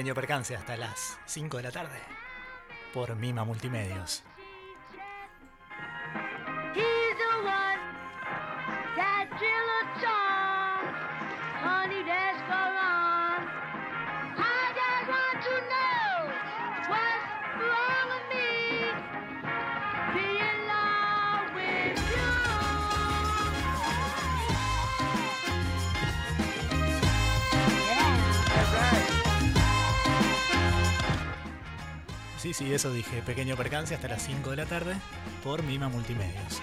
Pequeño percance hasta las 5 de la tarde. Por Mima Multimedios. Sí, sí, eso dije. Pequeño percance hasta las 5 de la tarde. Por Mima Multimedios.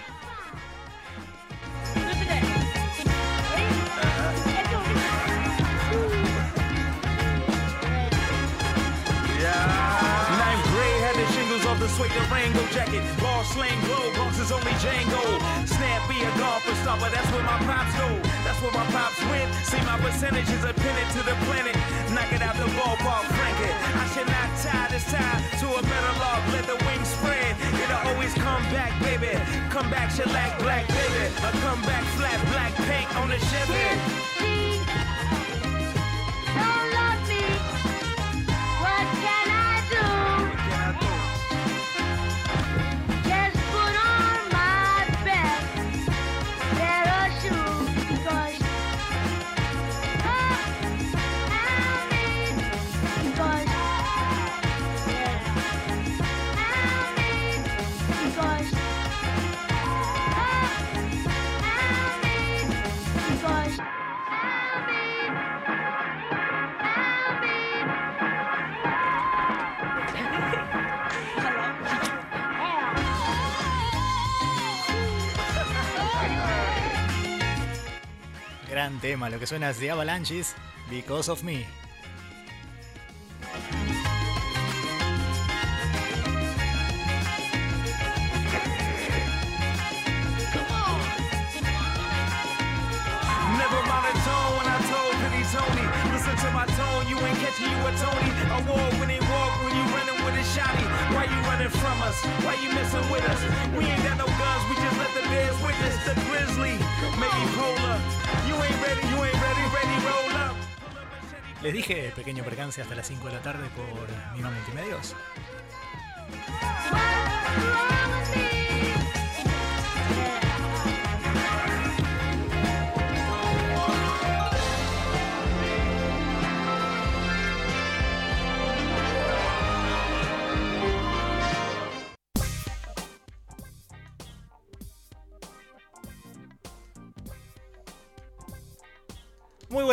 Suede Durango jacket. Ball slang glow, Bronx is only Django. Snappy a golfer stopper, that's where my pops go. That's where my pops went. See my percentages are pinned to the planet. Knock it out the ballpark, frank it. I should not tie this tie to a better log. Let the wings spread. It'll always come back, baby. Come back, shellac, black, baby. A come back, flat, black paint on the Chevy. Gran tema, lo que suena es The Avalanches, Because of Me. Never mind the tone when I told Penny Tony. Listen to my tone, you ain't catching you a Tony. Award winning walk when you running with a shotty. Why you running from us? Why you messing with us? We ain't got no guns, we just let the bears witness the grizzly. Maybe polar. You ain't ready, you ain't ready, ready, roll up. Les dije pequeño percance hasta las 5 de la tarde por Mima Multimedios.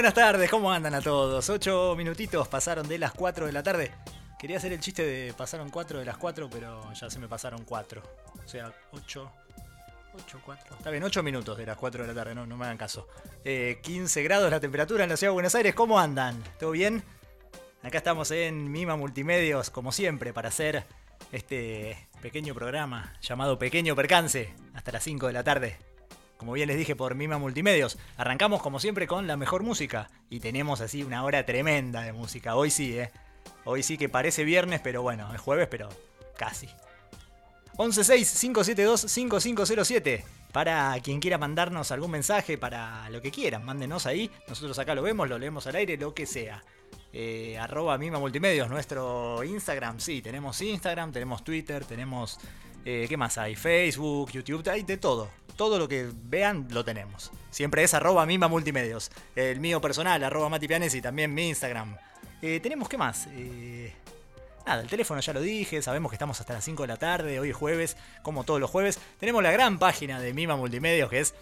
Buenas tardes, ¿cómo andan a todos? Ocho minutitos pasaron de las 4 de la tarde. Quería hacer el chiste de pasaron 4 de las 4, pero ya se me pasaron 4. O sea, 8. 8, 4. Está bien, 8 minutos de las 4 de la tarde, no, no me hagan caso. Eh, 15 grados la temperatura en la ciudad de Buenos Aires, ¿cómo andan? ¿Todo bien? Acá estamos en Mima Multimedios, como siempre, para hacer este pequeño programa llamado Pequeño Percance, hasta las 5 de la tarde. Como bien les dije por Mima Multimedios, arrancamos como siempre con la mejor música y tenemos así una hora tremenda de música. Hoy sí, ¿eh? Hoy sí que parece viernes, pero bueno, es jueves, pero casi. 116-572-5507 para quien quiera mandarnos algún mensaje, para lo que quieran, mándenos ahí. Nosotros acá lo vemos, lo leemos al aire, lo que sea. Eh, arroba Mima Multimedios, nuestro Instagram, sí, tenemos Instagram, tenemos Twitter, tenemos... eh, ¿Qué más hay? Facebook, YouTube, hay de todo. Todo lo que vean lo tenemos. Siempre es arroba Mima Multimedios. El mío personal, arroba Mati Pianesi, también mi Instagram. Eh, tenemos, ¿qué más? Eh, Nada, el teléfono ya lo dije, sabemos que estamos hasta las 5 de la tarde, hoy es jueves, como todos los jueves. Tenemos la gran página de Mima Multimedios que es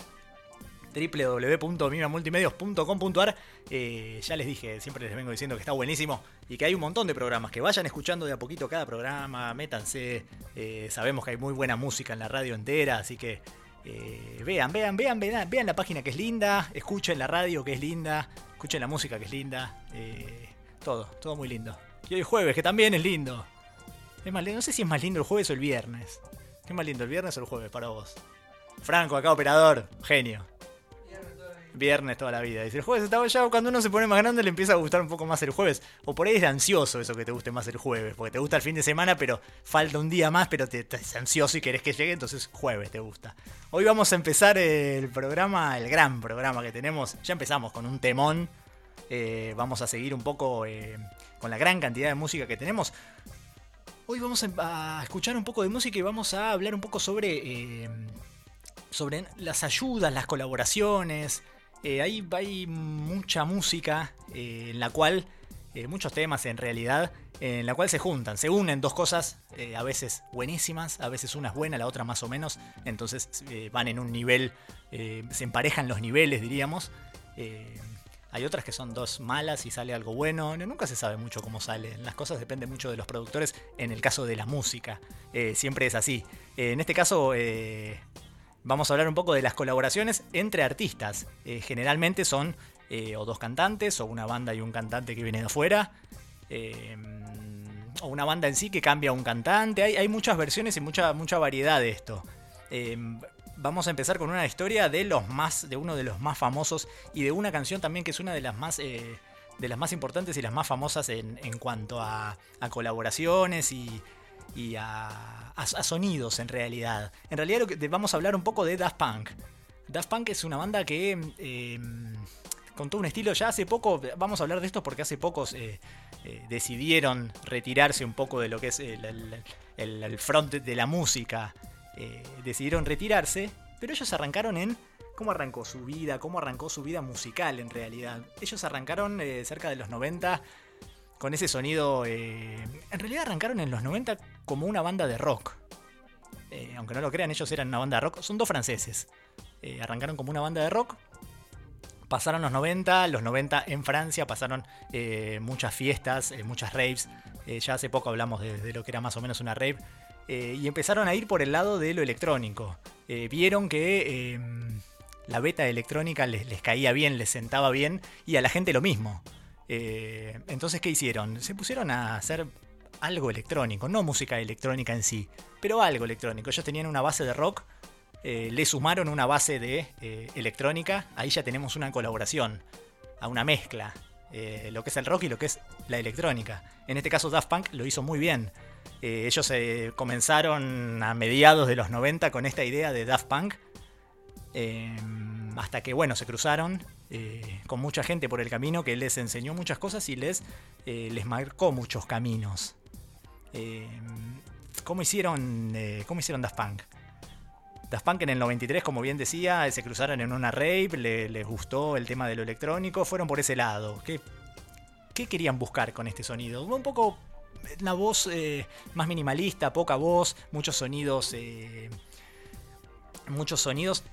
www.mimamultimedios.com.ar. Eh, ya les dije, siempre les vengo diciendo que está buenísimo y que hay un montón de programas. Que vayan escuchando de a poquito cada programa, métanse. Eh, sabemos que hay muy buena música en la radio entera, así que eh, vean, vean, vean, vean, vean la página que es linda, escuchen la radio que es linda, escuchen la música que es linda. eh, todo, todo muy lindo. Y hoy jueves, que también es lindo. Es más, no sé si es más lindo el jueves o el viernes. ¿Qué más lindo, el viernes o el jueves para vos? Franco, acá operador, genio. Viernes toda la vida. Dice, el jueves estaba ya, cuando uno se pone más grande le empieza a gustar un poco más el jueves. O por ahí es ansioso eso que te guste más el jueves. Porque te gusta el fin de semana, pero falta un día más, pero te, estás ansioso y querés que llegue, entonces jueves te gusta. Hoy vamos a empezar el programa, el gran programa que tenemos. Ya empezamos con un temón. Eh, vamos a seguir un poco eh, con la gran cantidad de música que tenemos. Hoy vamos a a escuchar un poco de música y vamos a hablar un poco sobre, eh, sobre las ayudas, las colaboraciones. Eh, hay, mucha música eh, en la cual, eh, muchos temas en realidad, en la cual se juntan, se unen dos cosas, eh, a veces buenísimas, a veces una es buena, la otra más o menos, entonces van en un nivel, se emparejan los niveles, diríamos. Hay otras que son dos malas y sale algo bueno. No, Nunca se sabe mucho cómo sale. Las cosas dependen mucho de los productores. En el caso de la música, siempre es así. En este caso, vamos a hablar un poco de las colaboraciones entre artistas. Eh, generalmente son eh, o dos cantantes, o una banda y un cantante que viene de afuera. eh, o una banda en sí que cambia a un cantante. Hay, muchas versiones y mucha, mucha variedad de esto. Eh, vamos a empezar con una historia de los más, de uno de los más famosos y de una canción también que es una de las más, eh, de las más importantes y las más famosas en, cuanto a colaboraciones y, y a, a- sonidos en realidad. En realidad vamos a hablar un poco de Daft Punk. Daft Punk es una banda que eh, con todo un estilo ya hace poco, vamos a hablar de esto porque hace pocos eh, decidieron retirarse un poco de lo que es el, el- front de la música. Eh, decidieron retirarse, pero ellos arrancaron en cómo arrancó su vida, cómo arrancó su vida musical en realidad. Ellos arrancaron eh, cerca de los 90 con ese sonido. en realidad arrancaron en los 90 como una banda de rock. Eh, aunque no lo crean, ellos eran una banda de rock. Son dos franceses. Eh, arrancaron como una banda de rock. Pasaron los 90, los 90 en Francia pasaron eh, muchas fiestas, muchas raves. Ya hace poco hablamos de, lo que era más o menos una rave. Y empezaron a ir por el lado de lo electrónico. Vieron que eh, la beta electrónica les, les caía bien, les sentaba bien y a la gente lo mismo. Entonces, ¿qué hicieron? Se pusieron a hacer algo electrónico, no música electrónica en sí, pero algo electrónico. Ellos tenían una base de rock, eh, le sumaron una base de eh, electrónica, ahí ya tenemos una colaboración, a una mezcla, eh, lo que es el rock y lo que es la electrónica. En este caso Daft Punk lo hizo muy bien. Ellos comenzaron a mediados de los 90 con esta idea de Daft Punk. eh, hasta que, bueno, se cruzaron con mucha gente por el camino que les enseñó muchas cosas y les, les marcó muchos caminos. Eh, ¿cómo, hicieron, eh, ¿Cómo hicieron Daft Punk? Daft Punk en el 93, como bien decía, se cruzaron en una rave, le- les gustó el tema de lo electrónico, fueron por ese lado. ¿Qué, qué querían buscar con este sonido? Un poco la voz eh, más minimalista, poca voz, muchos sonidos. eh, muchos sonidos.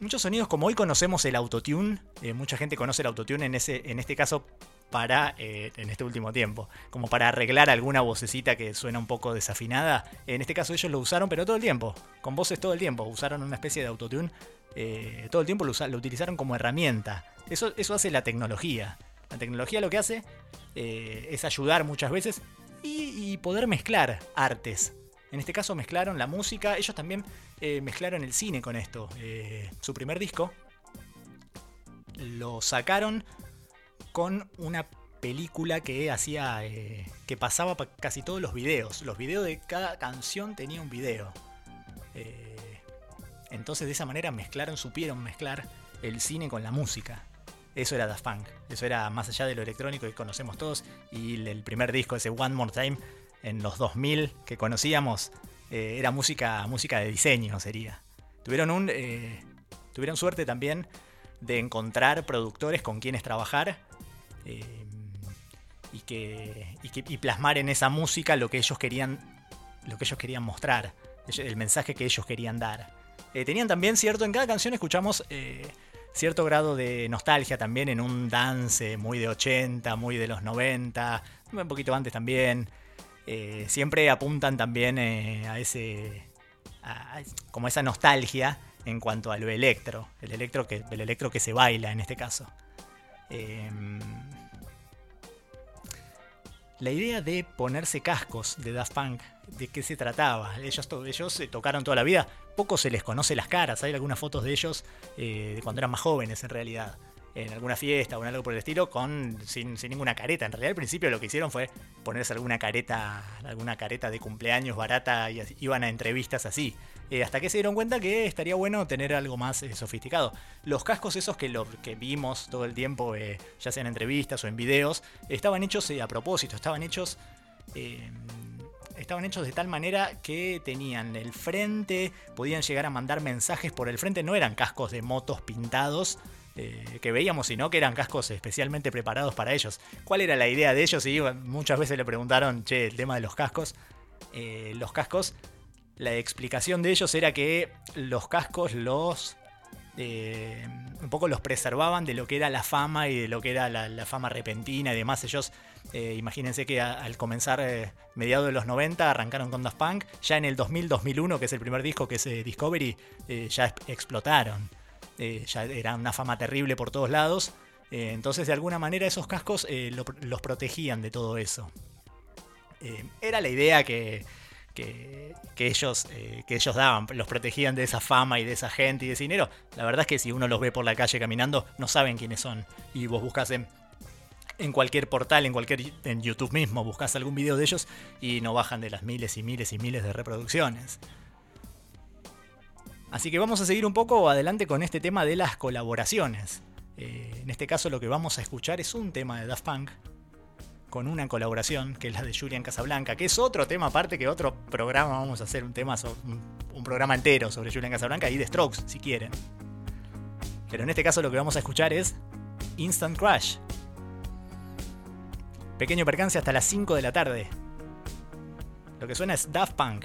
Muchos sonidos como hoy conocemos el autotune. eh, mucha gente conoce el autotune en, ese, en este caso para, eh, en este último tiempo, como para arreglar alguna vocecita que suena un poco desafinada. En este caso ellos lo usaron, pero todo el tiempo, con voces todo el tiempo. Usaron una especie de autotune, eh, todo el tiempo lo, usa- lo utilizaron como herramienta. Eso, eso hace la tecnología. La tecnología lo que hace eh, es ayudar muchas veces y, poder mezclar artes. En este caso mezclaron la música, ellos también mezclaron el cine con esto. Su primer disco lo sacaron con una película que hacía eh, que pasaba pa- casi todos los videos. Los videos de cada canción tenía un video. Eh, entonces de esa manera mezclaron, supieron mezclar el cine con la música. Eso era Daft Punk. Eso era más allá de lo electrónico que conocemos todos. Y el- primer disco, ese One More Time, en los 2000 que conocíamos, eh, era música, música de diseño, sería. Tuvieron, un, tuvieron suerte también de encontrar productores con quienes trabajar eh, y, que, y, plasmar en esa música lo que ellos querían, lo que ellos querían mostrar, el mensaje que ellos querían dar. Eh, tenían también, cierto, en cada canción escuchamos eh, cierto grado de nostalgia también en un dance muy de 80, muy de los 90, un poquito antes también. Eh, siempre apuntan también a ese. como esa nostalgia en cuanto a lo electro. El electro que, el electro que se baila en este caso. Em, la idea de ponerse cascos de Daft Punk, ¿de qué se trataba? Ellos, ellos eh, tocaron toda la vida, poco se les conoce las caras, hay algunas fotos de ellos eh, de cuando eran más jóvenes en realidad, en alguna fiesta o algo por el estilo, con, sin, ninguna careta. En realidad al principio lo que hicieron fue ponerse alguna careta, alguna careta de cumpleaños barata y iban a entrevistas así. Eh, hasta que se dieron cuenta que estaría bueno tener algo más eh, sofisticado. Los cascos esos que, que vimos todo el tiempo, eh, ya sea en entrevistas o en videos, estaban hechos a propósito, estaban hechos... estaban hechos de tal manera que tenían el frente, podían llegar a mandar mensajes por el frente, no eran cascos de motos pintados, que veíamos, sino que eran cascos especialmente preparados para ellos. ¿Cuál era la idea de ellos? Y muchas veces le preguntaron, che, el tema de los cascos. los cascos la explicación de ellos era que los cascos los eh, un poco los preservaban de lo que era la fama y de lo que era la, fama repentina y demás. Ellos, eh, imagínense que al comenzar eh, mediados de los 90 arrancaron con Daft Punk, ya en el 2000-2001, que es el primer disco que es Discovery, ya explotaron. Ya era una fama terrible por todos lados. entonces, de alguna manera, esos cascos los protegían de todo eso. era la idea que, que, ellos, eh, que ellos daban, los protegían de esa fama y de esa gente y de ese dinero. La verdad es que si uno los ve por la calle caminando, no saben quiénes son. Y vos buscas en, en cualquier portal, en cualquier en YouTube mismo, buscas algún video de ellos y no bajan de las miles y miles y miles de reproducciones. Así que vamos a seguir un poco adelante con este tema de las colaboraciones. Eh, en este caso lo que vamos a escuchar es un tema de Daft Punk con una colaboración, que es la de Julian Casablanca, que es otro tema aparte que otro programa, vamos a hacer un tema, un, programa entero sobre Julian Casablanca y de Strokes, si quieren. Pero en este caso lo que vamos a escuchar es Instant Crash. Pequeño percance hasta las 5 de la tarde. Lo que suena es Daft Punk.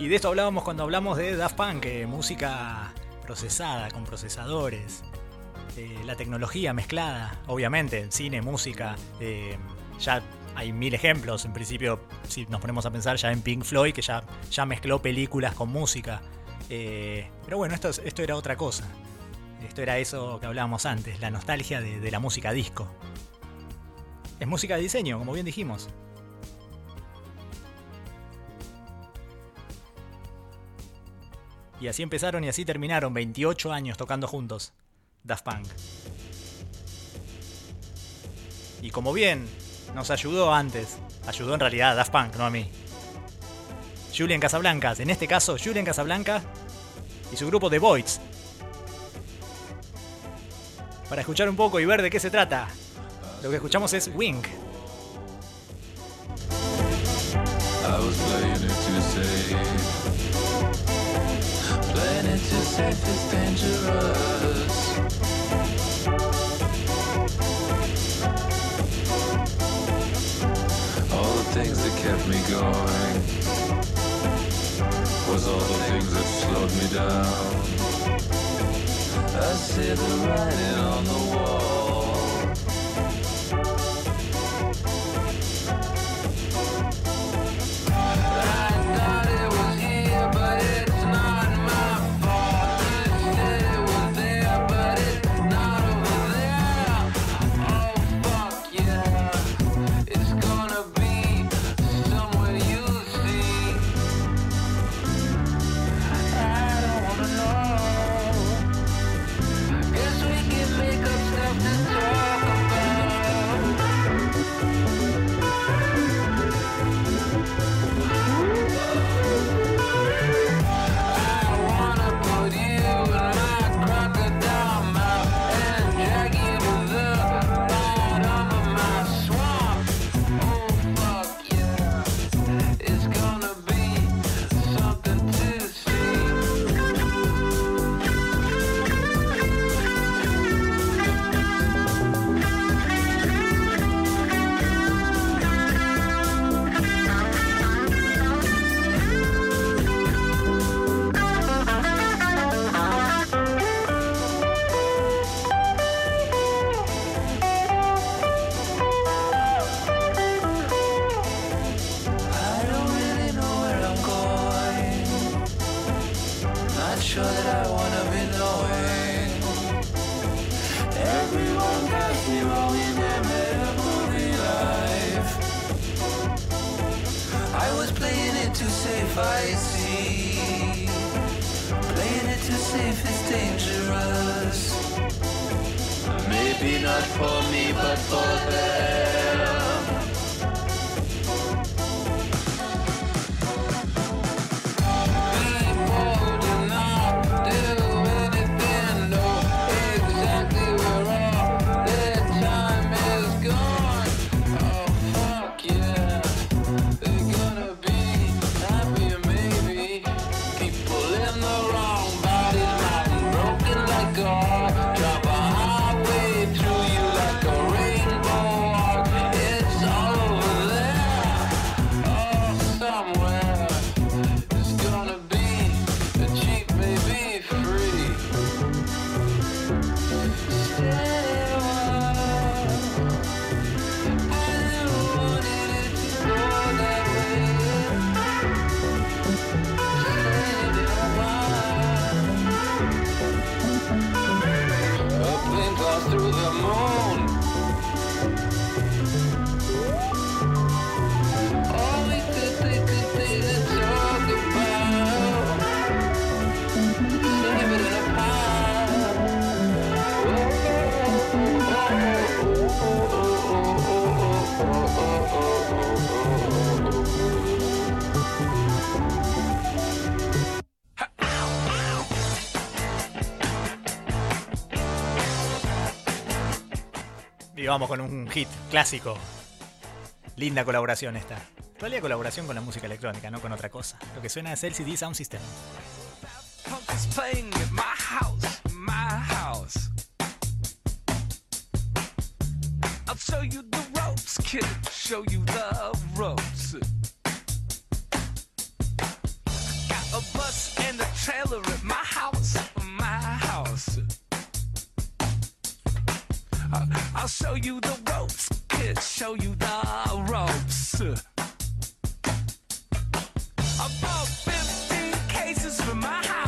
Y de esto hablábamos cuando hablamos de Daft Punk, eh, música procesada, con procesadores, eh, la tecnología mezclada, obviamente, cine, música, eh, ya hay mil ejemplos, en principio, si nos ponemos a pensar ya en Pink Floyd, que ya, ya mezcló películas con música. Pero bueno, esto, es- esto era otra cosa. Esto era eso que hablábamos antes, la nostalgia de, de la música disco. Es música de diseño, como bien dijimos. Y así empezaron y así terminaron, 28 años tocando juntos. Daft Punk. Y como bien nos ayudó antes, ayudó en realidad a Daft Punk, no a mí. Julian Casablancas, en este caso Julian Casablanca y su grupo The Voids. Para escuchar un poco y ver de qué se trata. Lo que escuchamos es Wink. Is dangerous. All the things that kept me going was all the things that slowed me down. I see the writing on the wall. Playing it too safe is dangerous. Maybe not for me, but for them. Y vamos con un hit clásico. Linda colaboración esta. En realidad colaboración con la música electrónica, no con otra cosa. Lo que suena es LCD Sound System. Punk I'll show you the ropes, kid, show you the ropes. I bought 15 cases for my house,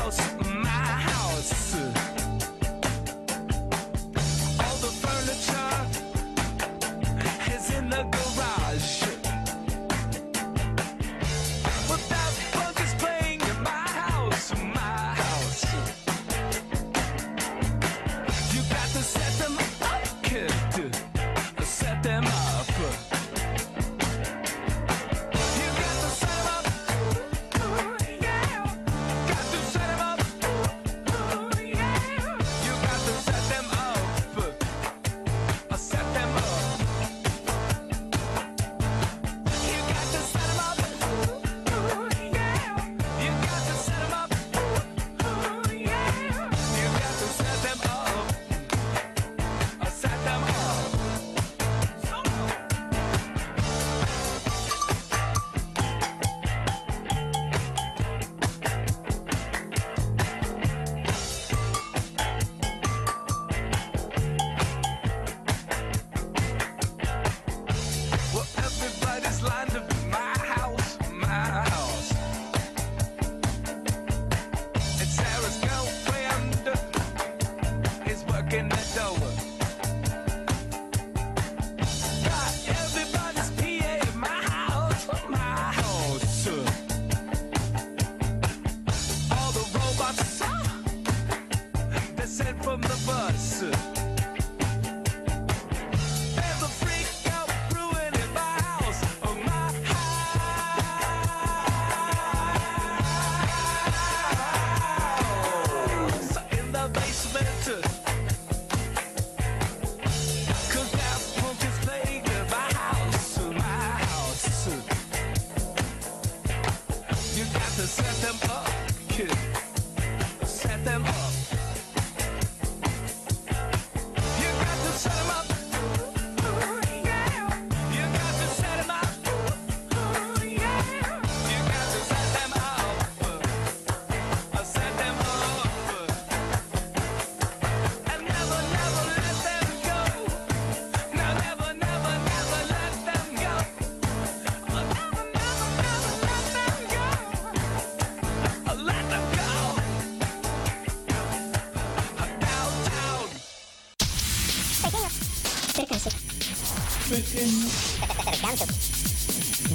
Percance. Percance.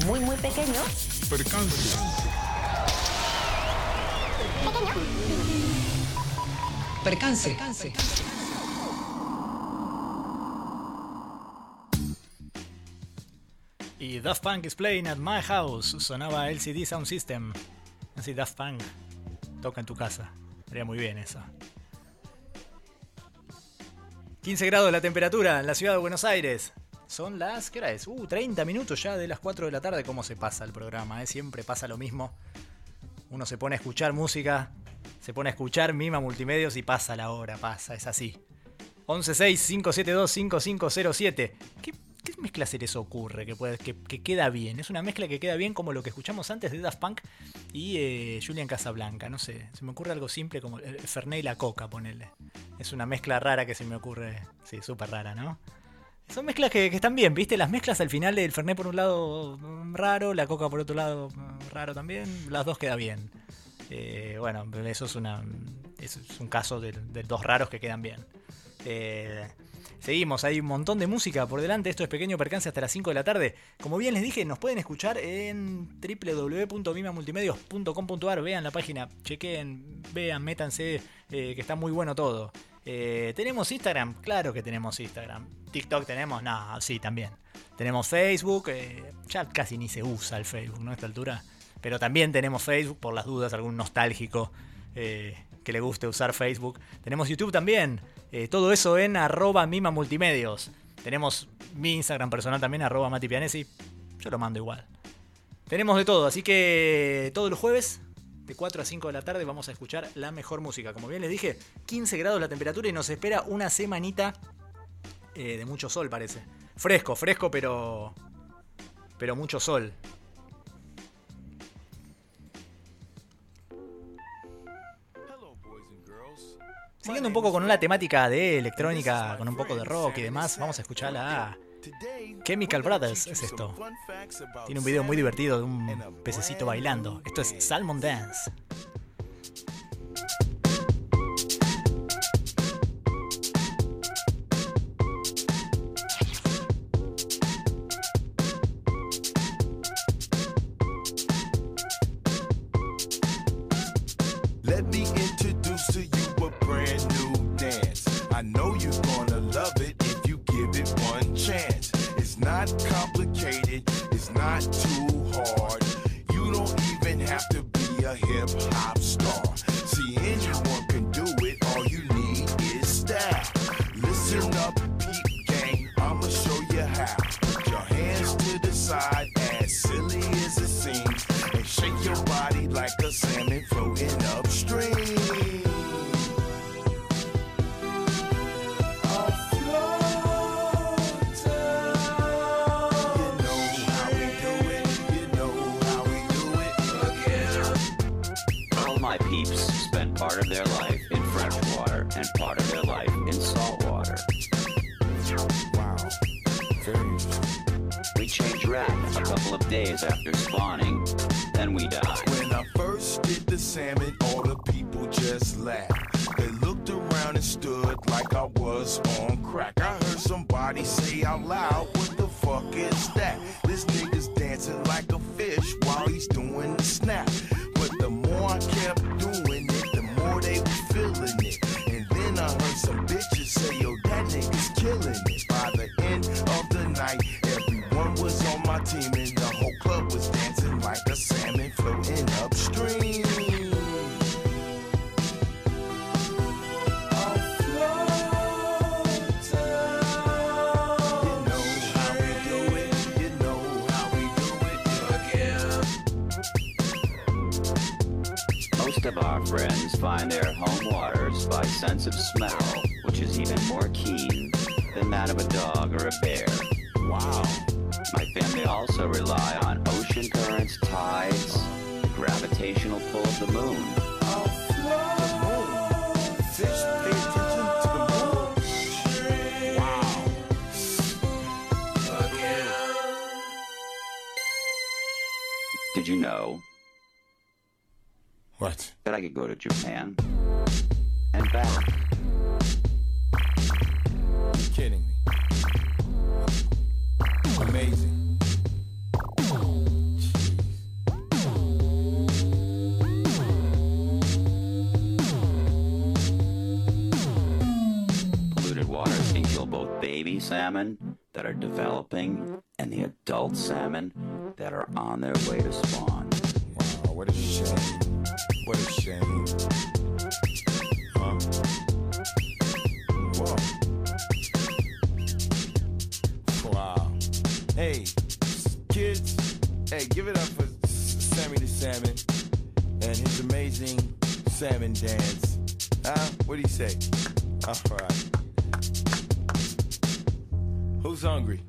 Muy, muy pequeño. Percance. Y Daft Punk is playing at my house. Sonaba LCD Sound System. Así Daft Punk toca en tu casa. Estaría muy bien eso. 15 grados la temperatura en la ciudad de Buenos Aires. Son las, ¿qué hora es? Uh, 30 minutos ya de las 4 de la tarde. ¿Cómo se pasa el programa? eh? Siempre pasa lo mismo. Uno se pone a escuchar música, se pone a escuchar Mima Multimedios y pasa la hora, pasa, es así. 116-572-5507. ¿Qué, ¿Qué mezcla se les ocurre que, que, que queda bien? Es una mezcla que queda bien como lo que escuchamos antes de Daft Punk y eh, Julian Casablanca. No sé, se me ocurre algo simple como el Fernet y la Coca, ponele. Es una mezcla rara que se me ocurre. Sí, súper rara, ¿no? Son mezclas que, que están bien, ¿viste? Las mezclas al final del Fernet por un lado mm, raro, la Coca por otro lado mm, raro también. Las dos queda bien. Eh, bueno, eso es, una, eso es un caso de, de dos raros que quedan bien. Eh, seguimos, hay un montón de música por delante. Esto es Pequeño Percance hasta las 5 de la tarde. Como bien les dije, nos pueden escuchar en www.mimamultimedios.com.ar. Vean la página, chequen, vean, métanse, eh, que está muy bueno todo. Eh, ¿Tenemos Instagram? Claro que tenemos Instagram. ¿TikTok tenemos? No, sí, también. Tenemos Facebook, eh, ya casi ni se usa el Facebook, ¿no? A esta altura. Pero también tenemos Facebook, por las dudas, algún nostálgico que le guste usar Facebook. Tenemos YouTube también. Eh, todo eso en arroba Mima Multimedios. Tenemos mi Instagram personal también, arroba Mati Pianesi. Yo lo mando igual. Tenemos de todo, así que todos los jueves, de 4 a 5 de la tarde, vamos a escuchar la mejor música. Como bien les dije, 15 grados la temperatura y nos espera una semanita eh, de mucho sol, parece. Fresco, fresco, pero. Pero mucho sol. Siguiendo un poco con una temática de electrónica, con un poco de rock y demás, vamos a escuchar a Chemical Brothers, es esto. Tiene un video muy divertido de un pececito bailando. Esto es Salmon Dance. Not complicated, it's not too hard. You don't even have to be a hip hop star. And part of their life in salt water. Wow. Very interesting. We change wrap a couple of days after spawning, then we die. When I first did the salmon, all the people just laughed. They looked around and stood like I was on crack. I heard somebody say out loud, What the fuck is find their home waters by sense of smell, which is even more keen than that of a dog or a bear. Wow. My family also rely on ocean currents, tides, the gravitational pull of the moon. What? that I could go to Japan and back? You kidding me? Amazing. Polluted waters can kill both baby salmon that are developing and the adult salmon that are on their way to spawn. Wow, what a shame. What a shame. Wow. Hey, kids, hey, give it up for Sammy the Salmon and his amazing salmon dance. Huh? What do you say? All right. Who's hungry?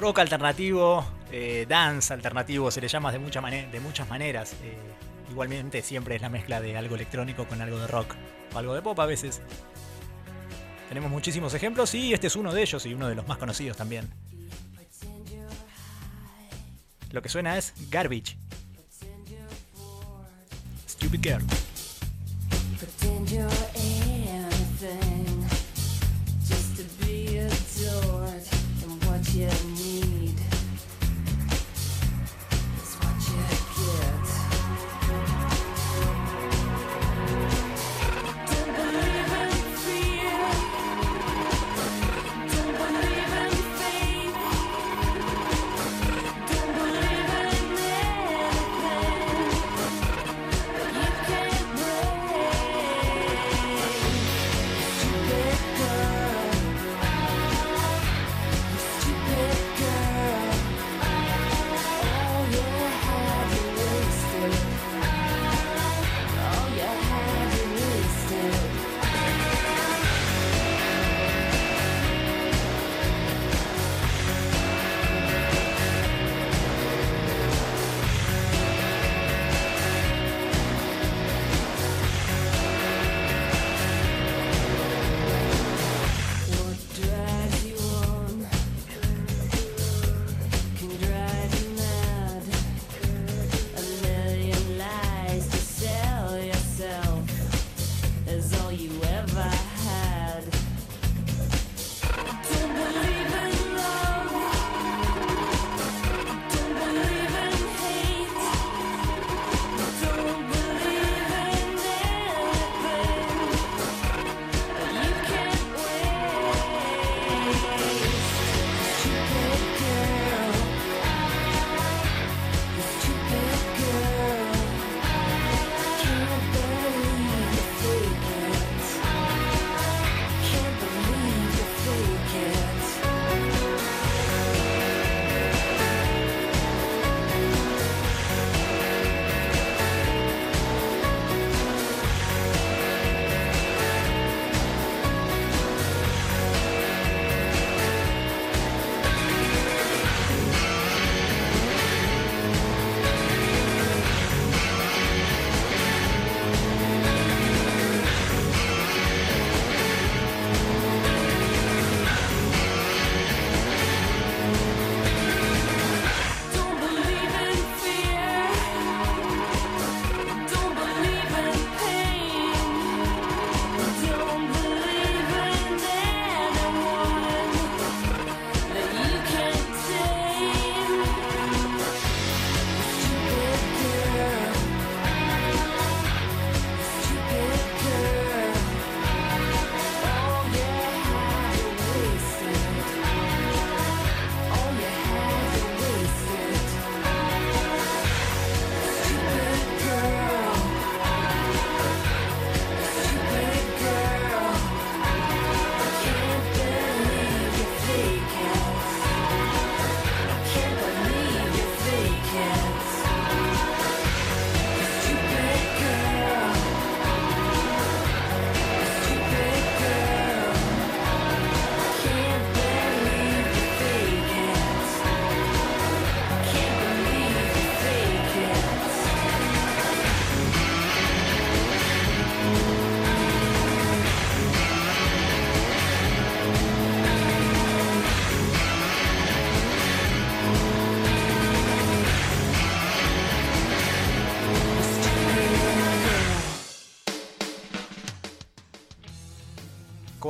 Rock alternativo, eh, dance alternativo, se le llama de, mucha de muchas maneras. Eh, igualmente siempre es la mezcla de algo electrónico con algo de rock o algo de pop a veces. Tenemos muchísimos ejemplos y este es uno de ellos y uno de los más conocidos también. Lo que suena es Garbage. Stupid Girl.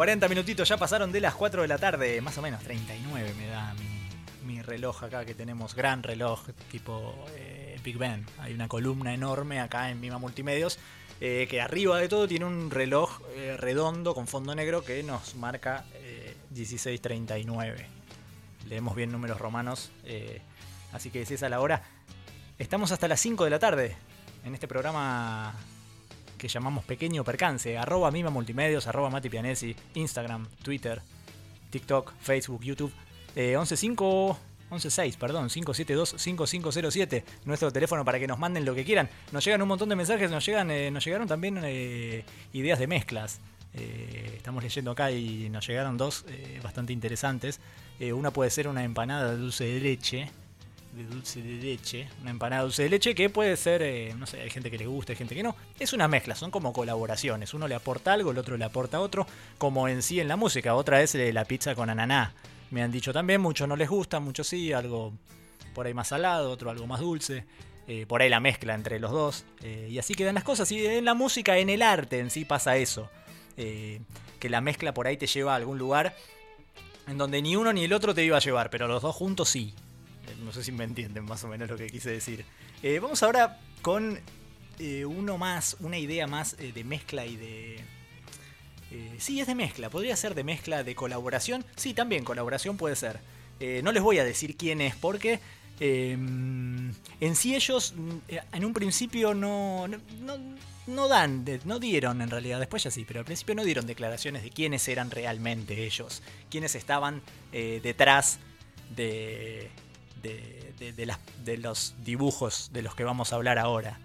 40 minutitos ya pasaron de las 4 de la tarde, más o menos 39 me da mi, reloj acá que tenemos, gran reloj tipo eh, Big Ben. Hay una columna enorme acá en Mima Multimedios eh, que arriba de todo tiene un reloj eh, redondo con fondo negro que nos marca eh, 1639. Leemos bien números romanos, así que es a la hora. Estamos hasta las 5 de la tarde en este programa que llamamos Pequeño Percance. Arroba Mima Multimedios, arroba Mati Pianesi, Instagram, Twitter, TikTok, Facebook, YouTube. Eh, 115 116, perdón, 572-5507, nuestro teléfono para que nos manden lo que quieran. Nos llegan un montón de mensajes, nos llegan, eh, nos llegaron también eh, ideas de mezclas. Eh, estamos leyendo acá y nos llegaron dos bastante interesantes. Una puede ser una empanada de dulce de leche, de dulce de leche, una empanada de dulce de leche que puede ser, eh, no sé, hay gente que le gusta, hay gente que no. Es una mezcla, son como colaboraciones. Uno le aporta algo, el otro le aporta otro, como en sí en la música. Otra es eh, la pizza con ananá. Me han dicho también, muchos no les gusta, muchos sí, algo por ahí más salado, otro algo más dulce. eh, por ahí la mezcla entre los dos. y así quedan las cosas. Y en la música, en el arte en sí pasa eso. que la mezcla por ahí te lleva a algún lugar en donde ni uno ni el otro te iba a llevar, pero los dos juntos sí. Eh, No sé si me entienden más o menos lo que quise decir. Eh, vamos ahora con eh, uno más, una idea más de mezcla y de... sí, es de mezcla. Podría ser de mezcla, de colaboración. Sí, también colaboración puede ser. No les voy a decir quién es porque eh, en sí ellos mm, en un principio no, no, no- dan, no dieron en realidad, después ya sí, pero al principio no dieron declaraciones de quiénes eran realmente ellos, quiénes estaban detrás de, de, los dibujos de los que vamos a hablar ahora.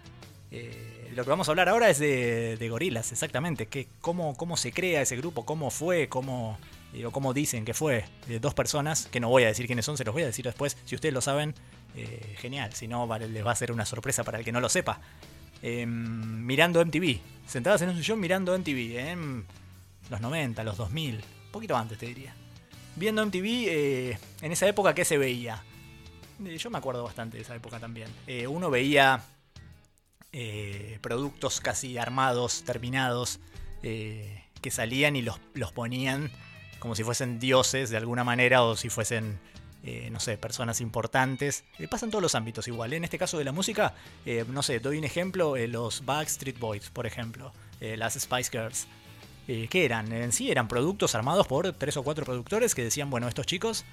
Eh, lo que vamos a hablar ahora es de, gorilas, exactamente. Que, cómo, ¿Cómo se crea ese grupo? ¿Cómo fue? ¿Cómo, eh, cómo dicen que fue? De dos personas, que no voy a decir quiénes son, se los voy a decir después. Si ustedes lo saben, eh, genial. Si no, vale, les va a ser una sorpresa para el que no lo sepa. Eh, mirando MTV. Sentadas en un sillón mirando MTV. En los 90, los 2000. Un poquito antes, te diría. Viendo MTV, eh, en esa época, ¿qué se veía? Eh, Yo me acuerdo bastante de esa época también. Eh, uno veía eh, productos casi armados, terminados, que salían y los, los ponían como si fuesen dioses de alguna manera o si fuesen, no sé, personas importantes. Pasa en todos los ámbitos igual. En este caso de la música, no sé, doy un ejemplo, los Backstreet Boys, por ejemplo, las Spice Girls. ¿Qué eran? En sí eran productos armados por tres o cuatro productores que decían, bueno, estos chicos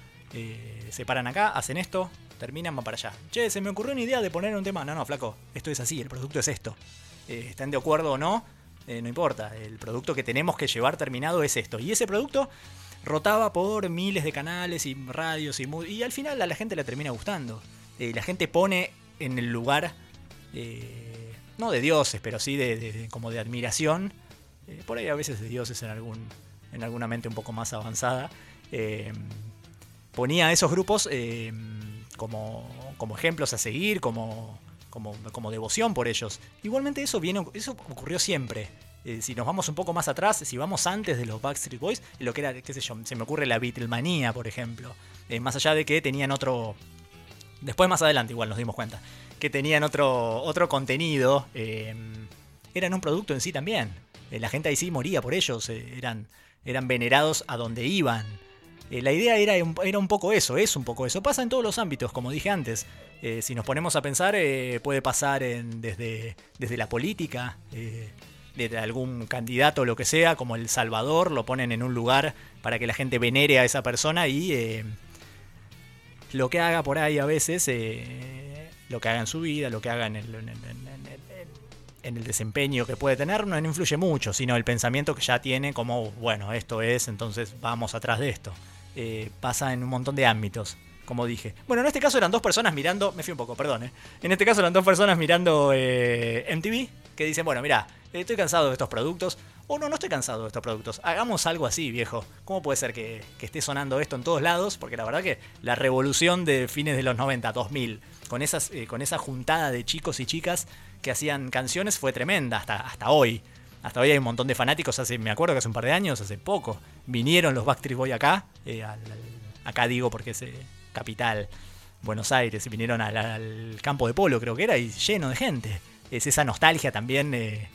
se paran acá, hacen esto, terminan, para allá. Che, se me ocurrió una idea de poner un tema. No, no, flaco, esto es así, el producto es esto. Eh, ¿Están de acuerdo o no? Eh, no importa, el producto que tenemos que llevar terminado es esto. Y ese producto rotaba por miles de canales y radios y, y al final a la gente le termina gustando. Eh, la gente pone en el lugar, eh, no de dioses, pero sí de, como de admiración. por ahí a veces de dioses en, algún, en alguna mente un poco más avanzada. ponía a esos grupos como, como ejemplos a seguir, como, como, como devoción por ellos. Igualmente eso, viene, eso ocurrió siempre. Eh, si nos vamos un poco más atrás, si vamos antes de los Backstreet Boys, lo que era, qué sé yo, se me ocurre la Beatlemanía, por ejemplo. Eh, más allá de que tenían otro... Después más adelante igual nos dimos cuenta. Que tenían otro, otro contenido. eh, eran un producto en sí también. Eh, la gente ahí sí moría por ellos. eran, eran venerados a donde iban. Eh, la idea era era un poco eso, es un poco eso. Pasa en todos los ámbitos, como dije antes. Eh, si nos ponemos a pensar, eh, puede pasar en- desde, desde la política, desde algún candidato o lo que sea, como El Salvador, lo ponen en un lugar para que la gente venere a esa persona y lo que haga por ahí a veces, lo que haga en su vida, lo que haga en el, en el desempeño que puede tener, no influye mucho, sino el pensamiento que ya tiene como, bueno, esto es, entonces vamos atrás de esto. Eh, pasa en un montón de ámbitos, como dije. Bueno, en este caso eran dos personas mirando, me fui un poco, perdón, eh. En este caso eran dos personas mirando eh, MTV que dicen, bueno, mira, estoy cansado de estos productos. O no, no estoy cansado de estos productos. Hagamos algo así, viejo. ¿Cómo puede ser que, esté sonando esto en todos lados? Porque la verdad que la revolución de fines de los 90, 2000, con, esas, con esa juntada de chicos y chicas que hacían canciones fue tremenda hasta, hasta hoy. Hasta hoy hay un montón de fanáticos. Hace, me acuerdo que hace un par de años, hace poco, vinieron los Backstreet Boy acá. eh, acá digo porque es eh, capital, Buenos Aires. Vinieron al, campo de polo, creo que era, y lleno de gente. Es esa nostalgia también. eh,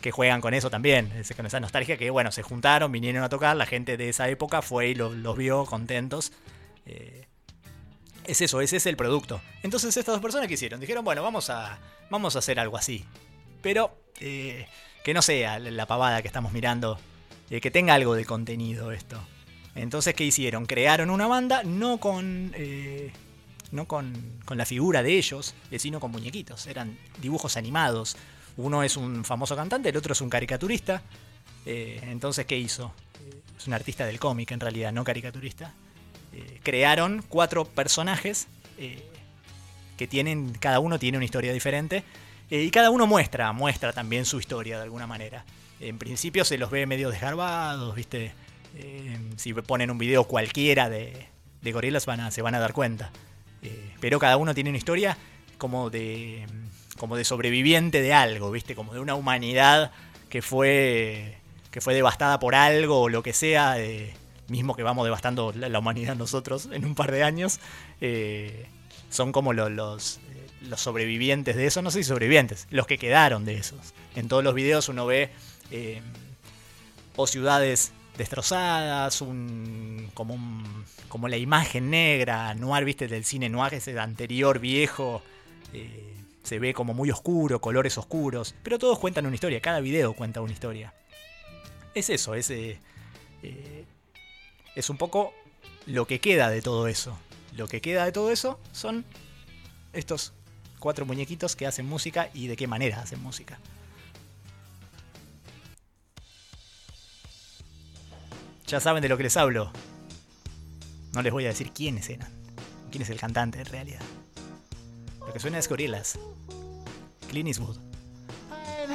que juegan con eso también, ese- con esa nostalgia que, bueno, se juntaron, vinieron a tocar, la gente de esa época fue y lo- los vio contentos. Es eso, ese es el producto. Entonces estas dos personas que hicieron, dijeron, bueno, vamos a, vamos a hacer algo así. Pero eh, que no sea la pavada que estamos mirando, eh, que tenga algo de contenido esto. Entonces, ¿qué hicieron? Crearon una banda, no con... eh, no con, con la figura de ellos, eh, sino con muñequitos. Eran dibujos animados. Uno es un famoso cantante, el otro es un caricaturista. Entonces, ¿qué hizo? Es un artista del cómic en realidad, no caricaturista. Crearon cuatro personajes que tienen, cada uno tiene una historia diferente. Eh, y cada uno muestra, muestra también su historia de alguna manera. En principio se los ve medio desgarbados, ¿viste? Eh, si ponen un video cualquiera de, de gorilas van a, se van a dar cuenta. Eh, pero cada uno tiene una historia como de, como de sobreviviente de algo, ¿viste? Como de una humanidad que fue, que fue devastada por algo o lo que sea, mismo que vamos devastando la, humanidad nosotros en un par de años. son como lo- los, los sobrevivientes de eso, no sé si sobrevivientes, los que quedaron de esos. En todos los videos uno ve eh, o ciudades destrozadas, un, como, un, como la imagen negra, noir, viste, del cine noir, ese anterior viejo, eh, se ve como muy oscuro, colores oscuros, pero todos cuentan una historia, cada video cuenta una historia. Es eso, es, eh, es un poco lo que queda de todo eso. Lo que queda de todo eso son estos cuatro muñequitos que hacen música y de qué manera hacen música. Ya saben de lo que les hablo. No les voy a decir quiénes eran. Quién es el cantante en realidad. Lo que suena es Gorillaz. Clint Eastwood.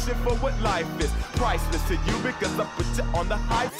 for what life is. Priceless to you because I put you on the high.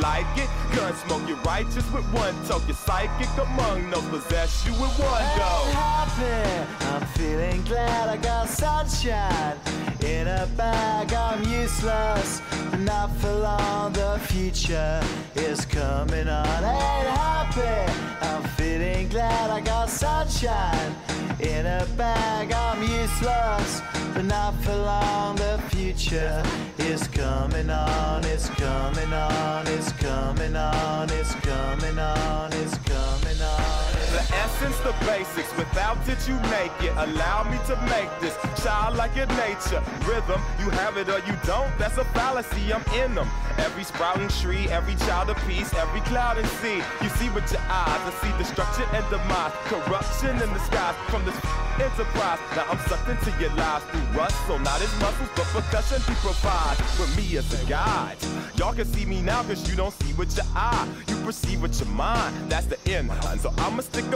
Like it, gun smoke, you're righteous with one toke. You're psychic among no possess you with one I'm happy. I'm feeling glad I got sunshine in a bag. I'm useless, but not for long. The future is coming on. Ain't happy. I'm feeling glad I got sunshine in a bag. I'm useless, but not for long. The future is coming on. It's coming on. It's coming on. It's coming on. It's coming. The essence, the basics. Without it, you make it. Allow me to make this child like your nature. Rhythm, you have it or you don't. That's a fallacy. I'm in them. Every sprouting tree, every child of peace, every cloud and sea. You see with your eyes I see destruction and demise. Corruption in the skies from this enterprise. Now I'm sucked into your lies through rust. So not as muscles, but percussion he provides with me as a guide. Y'all can see me now cause you don't see with your eye. You perceive with your mind. That's the end. So I'ma stick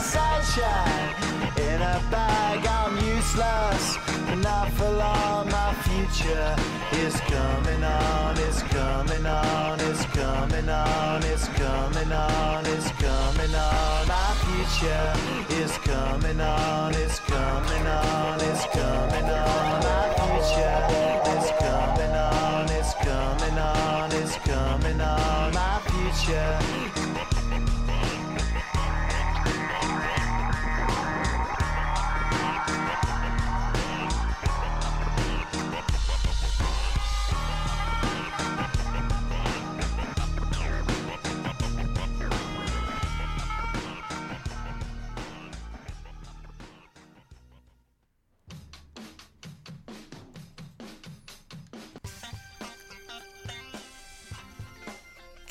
sunshine in a bag. I'm useless, not for long. My future future is coming on, it's coming on, it's coming on, it's coming on, it's coming on. My future is coming on, it's coming on, it's coming on. My future is coming on, it's coming on, it's coming on. My future.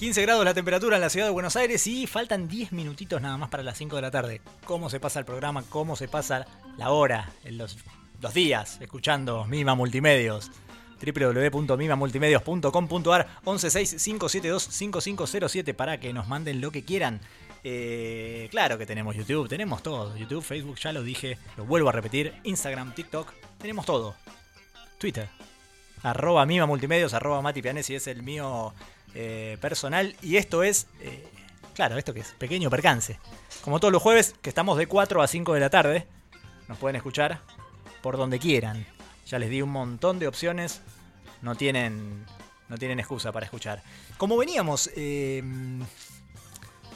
15 grados la temperatura en la ciudad de Buenos Aires y faltan 10 minutitos nada más para las 5 de la tarde. ¿Cómo se pasa el programa? ¿Cómo se pasa la hora? En los, los días, escuchando Mima Multimedios www.mimamultimedios.com.ar 1165725507 para que nos manden lo que quieran. Eh, claro que tenemos YouTube, tenemos todo. YouTube, Facebook, ya lo dije, lo vuelvo a repetir. Instagram, TikTok, tenemos todo. Twitter, arroba Mima Multimedios, arroba Mati Pianesi es el mío eh, personal. Y esto es, eh, claro, esto que es pequeño percance. Como todos los jueves, que estamos de 4 a 5 de la tarde, nos pueden escuchar por donde quieran. Ya les di un montón de opciones, no tienen, no tienen excusa para escuchar. Como veníamos, eh,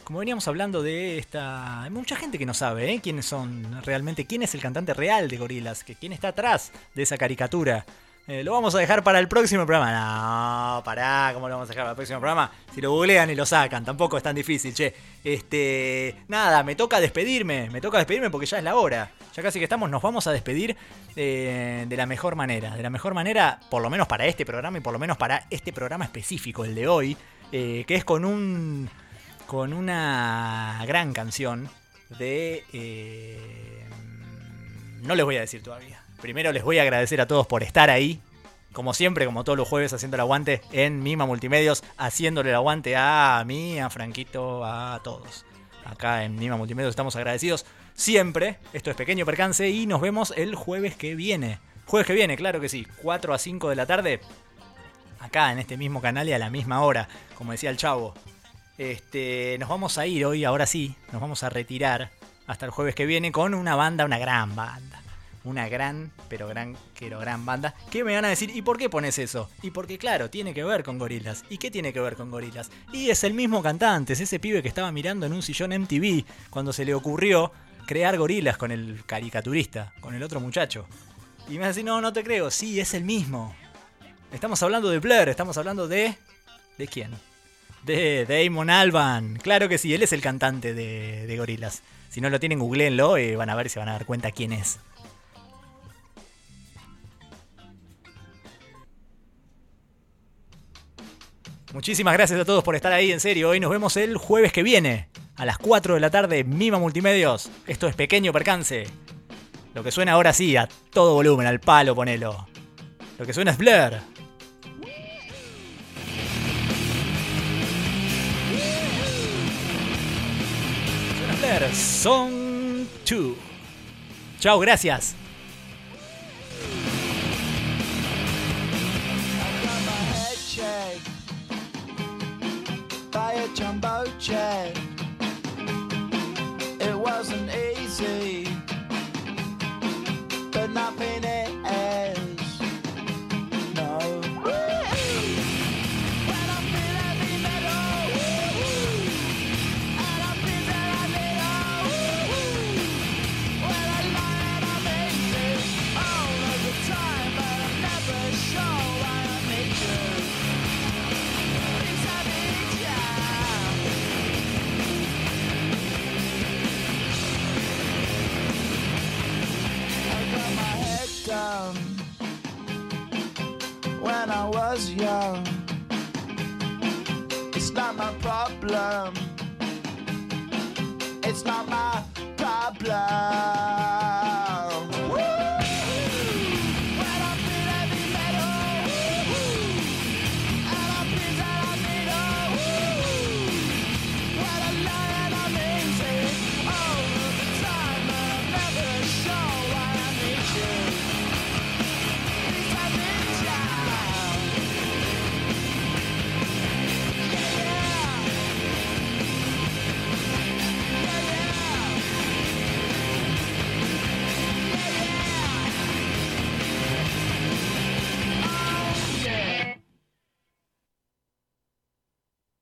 como veníamos hablando de esta, hay mucha gente que no sabe ¿eh? quiénes son realmente, quién es el cantante real de Gorilas, que quién está atrás de esa caricatura. Eh, lo vamos a dejar para el próximo programa. No, pará, ¿cómo lo vamos a dejar para el próximo programa? Si lo googlean y lo sacan, tampoco es tan difícil, che. Este, nada, me toca despedirme, me toca despedirme porque ya es la hora. Ya casi que estamos, nos vamos a despedir eh, de la mejor manera. De la mejor manera, por lo menos para este programa y por lo menos para este programa específico, el de hoy, eh, que es con un, con una gran canción de... no les voy a decir todavía. Primero les voy a agradecer a todos por estar ahí. Como siempre, como todos los jueves, haciendo el aguante en Mima Multimedios, haciéndole el aguante a mí, a Franquito, a todos. Acá en Mima Multimedios estamos agradecidos siempre. Esto es Pequeño Percance y nos vemos el jueves que viene. Jueves que viene, claro que sí, 4 a 5 de la tarde. Acá en este mismo canal y a la misma hora, como decía el chavo. Este, nos vamos a ir hoy, ahora sí, nos vamos a retirar hasta el jueves que viene con una banda, una gran banda una gran, pero gran, pero gran banda. Que me van a decir, ¿y por qué pones eso? Y porque, claro, tiene que ver con gorilas. ¿Y qué tiene que ver con gorilas? Y es el mismo cantante, es ese pibe que estaba mirando en un sillón MTV cuando se le ocurrió crear gorilas con el caricaturista, con el otro muchacho. Y me va a decir, no, no te creo, sí, es el mismo. Estamos hablando de Blur, estamos hablando de. ¿De quién? De Damon Alban. Claro que sí, él es el cantante de, de Gorilas. Si no lo tienen, googleenlo y van a ver se van a dar cuenta quién es. Muchísimas gracias a todos por estar ahí, en serio. Hoy nos vemos el jueves que viene, a las 4 de la tarde, Mima Multimedios. Esto es Pequeño Percance. Lo que suena ahora sí, a todo volumen, al palo, ponelo. Lo que suena es Blur. Killer Song 2. Chao, gracias. It wasn't easy, but nothing was young. It's not my problem. It's not my problem.